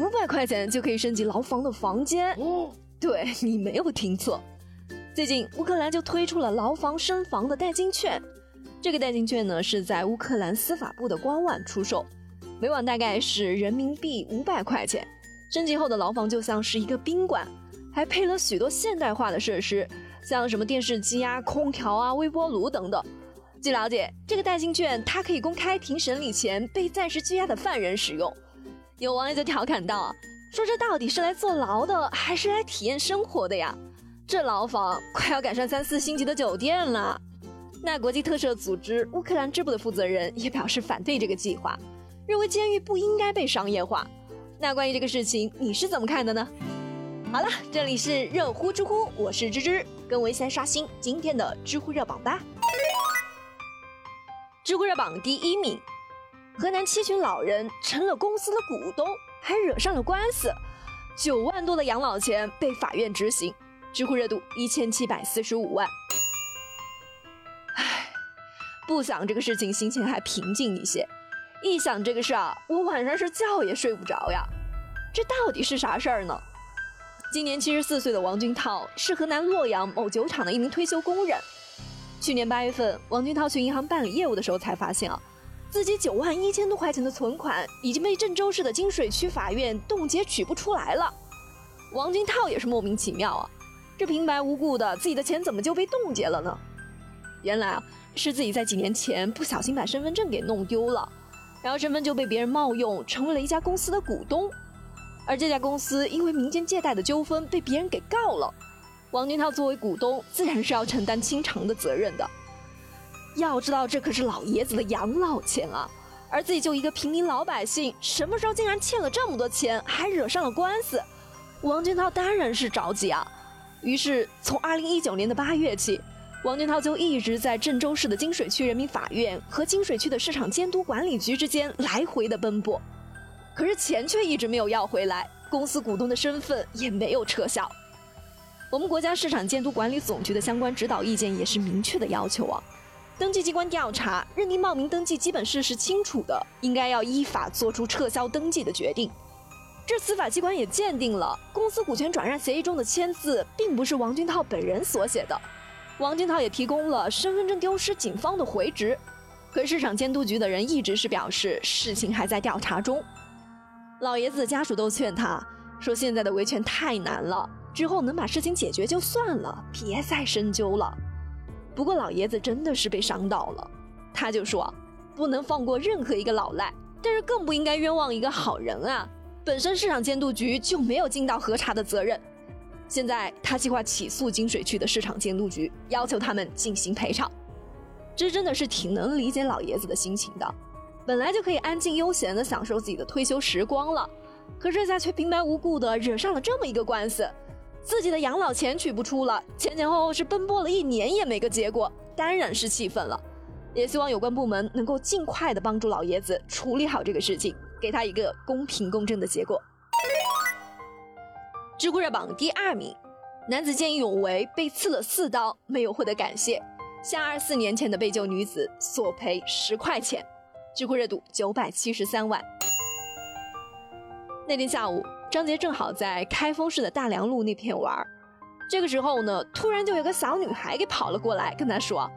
五百块钱就可以升级牢房的房间。哦，对你没有听错，最近乌克兰就推出了牢房升房的代金券。这个代金券呢是在乌克兰司法部的官网出售，每晚大概是人民币五百块钱。升级后的牢房就像是一个宾馆，还配了许多现代化的设施，像什么电视机啊、空调啊、微波炉等等。据了解，这个代金券它可以公开庭审理前被暂时拘押的犯人使用。有网友就调侃道：“说这到底是来坐牢的，还是来体验生活的呀？这牢房快要赶上三四星级的酒店了。”那国际特赦组织乌克兰支部的负责人也表示反对这个计划，认为监狱不应该被商业化。那关于这个事情，你是怎么看的呢？好了，这里是热乎知乎，我是芝芝，跟我一起来刷新今天的知乎热榜吧。知乎热榜第一名，河南七旬老人成了公司的股东，还惹上了官司，九万多的养老钱被法院执行，知乎热度一千七百四十五万。唉，不想这个事情，心情还平静一些；一想这个事儿，我晚上是觉也睡不着呀。这到底是啥事儿呢？今年七十四岁的王军涛是河南洛阳某酒厂的一名退休工人。去年八月份，王军涛去银行办理业务的时候，才发现啊，自己九万一千多块钱的存款已经被郑州市的金水区法院冻结取不出来了。王军涛也是莫名其妙啊，这平白无故的自己的钱怎么就被冻结了呢？原来啊，是自己在几年前不小心把身份证给弄丢了，然后身份就被别人冒用，成为了一家公司的股东，而这家公司因为民间借贷的纠纷被别人给告了。王军涛作为股东，自然是要承担清偿的责任的。要知道，这可是老爷子的养老钱啊，而自己就一个平民老百姓，什么时候竟然欠了这么多钱，还惹上了官司？王军涛当然是着急啊。于是，从二零一九年的八月起，王军涛就一直在郑州市的金水区人民法院和金水区的市场监督管理局之间来回的奔波，可是钱却一直没有要回来，公司股东的身份也没有撤销。我们国家市场监督管理总局的相关指导意见也是明确的要求啊，登记机关调查认定冒名登记基本事实清楚的，应该要依法作出撤销登记的决定。这司法机关也鉴定了公司股权转让协议中的签字并不是王军涛本人所写的，王军涛也提供了身份证丢失警方的回执，可市场监督局的人一直是表示事情还在调查中。老爷子家属都劝他说，现在的维权太难了。之后能把事情解决就算了，别再深究了。不过老爷子真的是被伤到了，他就说不能放过任何一个老赖，但是更不应该冤枉一个好人啊！本身市场监督局就没有尽到核查的责任，现在他计划起诉金水区的市场监督局，要求他们进行赔偿。这真的是挺能理解老爷子的心情的，本来就可以安静悠闲的享受自己的退休时光了，可这下却平白无故的惹上了这么一个官司。自己的养老钱取不出了，前前后后是奔波了一年也没个结果，当然是气愤了。也希望有关部门能够尽快的帮助老爷子处理好这个事情，给他一个公平公正的结果。知乎热榜第二名，男子见义勇为被刺了四刀，没有获得感谢，向二四年前的被救女子索赔十块钱。知乎热度九百七十三万。那天下午。张杰正好在开封市的大梁路那片玩儿这个时候呢，突然就有个小女孩给跑了过来，跟他说，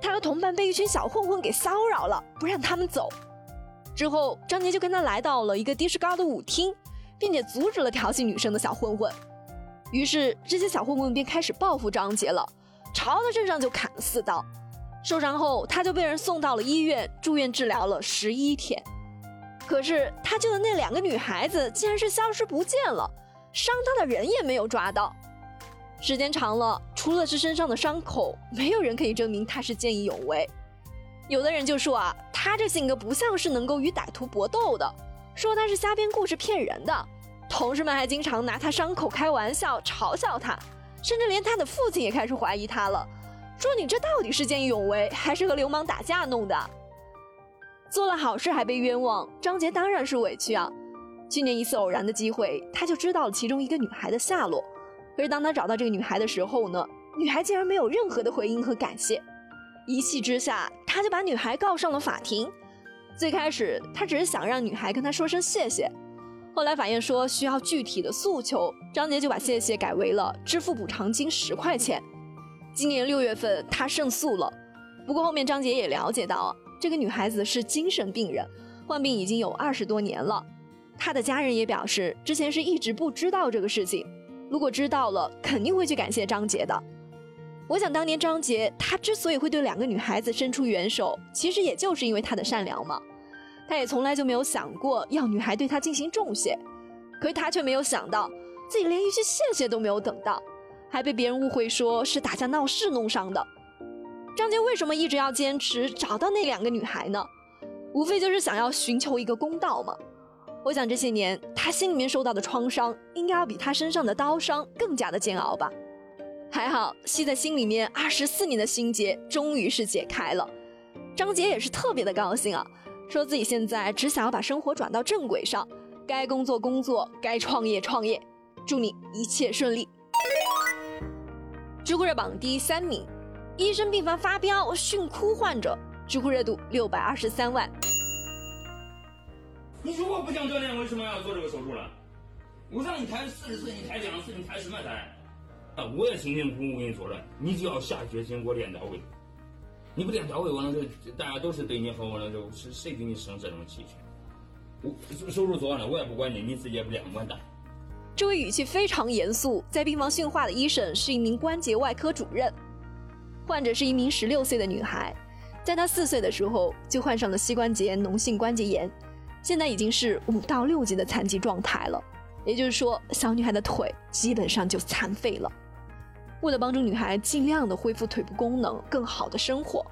他和同伴被一群小混混给骚扰了，不让他们走。之后，张杰就跟他来到了一个的士高的舞厅，并且阻止了调戏女生的小混混。于是，这些小混混便开始报复张杰了，朝他身上就砍了四刀。受伤后，他就被人送到了医院，住院治疗了十一天。可是他救的那两个女孩子竟然是消失不见了，伤他的人也没有抓到。时间长了，除了是身上的伤口，没有人可以证明他是见义勇为。有的人就说啊，他这性格不像是能够与歹徒搏斗的，说他是瞎编故事骗人的。同事们还经常拿他伤口开玩笑，嘲笑他，甚至连他的父亲也开始怀疑他了，说你这到底是见义勇为，还是和流氓打架弄的？做了好事还被冤枉，张杰当然是委屈啊。去年一次偶然的机会，他就知道了其中一个女孩的下落。可是当他找到这个女孩的时候呢，女孩竟然没有任何的回应和感谢。一气之下，他就把女孩告上了法庭。最开始他只是想让女孩跟他说声谢谢，后来法院说需要具体的诉求，张杰就把谢谢改为了支付补偿金十块钱。今年六月份他胜诉了，不过后面张杰也了解到，这个女孩子是精神病人，患病已经有二十多年了。她的家人也表示，之前是一直不知道这个事情，如果知道了，肯定会去感谢张杰的。我想当年张杰他之所以会对两个女孩子伸出援手，其实也就是因为他的善良嘛。他也从来就没有想过要女孩对他进行重谢，可是他却没有想到自己连一句谢谢都没有等到，还被别人误会说是打架闹事弄伤的。张杰为什么一直要坚持找到那两个女孩呢？无非就是想要寻求一个公道嘛。我想这些年他心里面受到的创伤，应该要比他身上的刀伤更加的煎熬吧。还好系在心里面二十四年的心结终于是解开了，张杰也是特别的高兴啊。说自己现在只想要把生活转到正轨上，该工作工作，该创业创业，祝你一切顺利。知乎热榜第三名，医生病房发飙训哭患者，知乎热度六百二十三万。你如果不想锻炼，为什么要做这个手术了？我让你抬四十次，你抬两次，你抬什么抬？啊，我也辛辛苦苦跟你说了，你就要下决心给我练到位。你不练到位，完了就大家都是对你好，完了就是谁给你生这种气去？我手术做完了，我也不管你，你自己也不练，完蛋。这位语气非常严肃，在病房训话的医生是一名关节外科主任，患者是一名十六岁的女孩，在她四岁的时候就患上了膝关节脓性关节炎，现在已经是五到六级的残疾状态了，也就是说，小女孩的腿基本上就残废了。为了帮助女孩尽量的恢复腿部功能，更好的生活，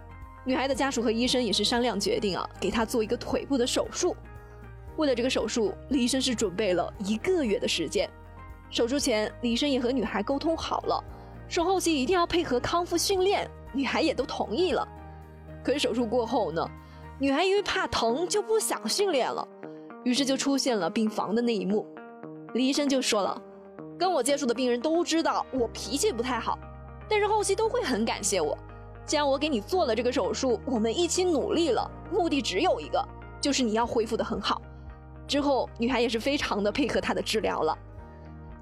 女孩的家属和医生也是商量决定啊，给她做一个腿部的手术。为了这个手术，李医生是准备了一个月的时间。手术前，李医生也和女孩沟通好了，说后期一定要配合康复训练，女孩也都同意了。可是手术过后呢，女孩因为怕疼就不想训练了，于是就出现了病房的那一幕。李医生就说了。跟我接触的病人都知道我脾气不太好，但是后期都会很感谢我。既然我给你做了这个手术，我们一起努力了，目的只有一个，就是你要恢复的很好。之后，女孩也是非常的配合他的治疗了。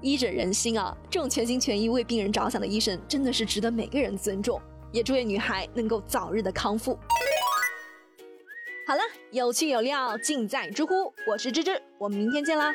医者仁心啊，这种全心全意为病人着想的医生，真的是值得每个人尊重。也祝愿女孩能够早日的康复。好了，有趣有料尽在知乎，我是芝芝，我们明天见啦。